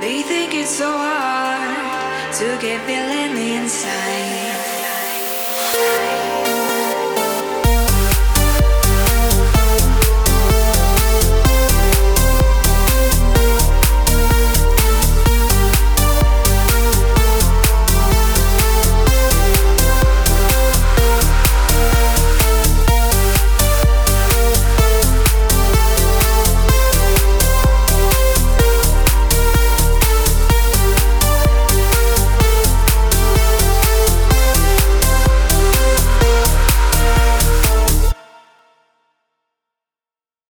They think it's so hard to get feeling inside.